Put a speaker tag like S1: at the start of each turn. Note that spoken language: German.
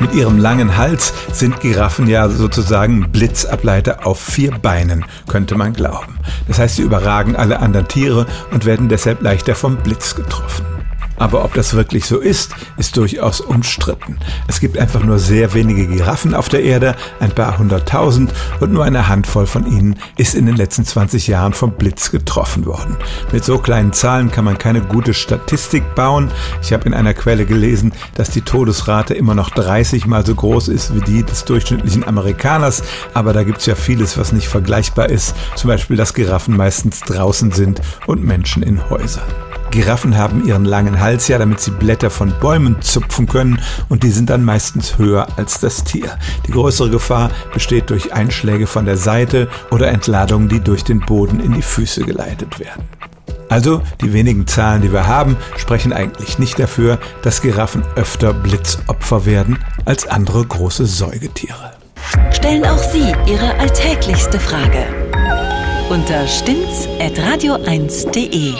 S1: Mit ihrem langen Hals sind Giraffen ja sozusagen Blitzableiter auf vier Beinen, könnte man glauben. Das heißt, sie überragen alle anderen Tiere und werden deshalb leichter vom Blitz getroffen. Aber ob das wirklich so ist, ist durchaus umstritten. Es gibt einfach nur sehr wenige Giraffen auf der Erde, ein paar hunderttausend und nur eine Handvoll von ihnen ist in den letzten 20 Jahren vom Blitz getroffen worden. Mit so kleinen Zahlen kann man keine gute Statistik bauen. Ich habe in einer Quelle gelesen, dass die Todesrate immer noch 30 mal so groß ist wie die des durchschnittlichen Amerikaners, aber da gibt's ja vieles, was nicht vergleichbar ist. Zum Beispiel, dass Giraffen meistens draußen sind und Menschen in Häusern. Giraffen haben ihren langen Hals ja, damit sie Blätter von Bäumen zupfen können und die sind dann meistens höher als das Tier. Die größere Gefahr besteht durch Einschläge von der Seite oder Entladungen, die durch den Boden in die Füße geleitet werden. Also die wenigen Zahlen, die wir haben, sprechen eigentlich nicht dafür, dass Giraffen öfter Blitzopfer werden als andere große Säugetiere.
S2: Stellen auch Sie Ihre alltäglichste Frage unter stimmtz.radio1.de.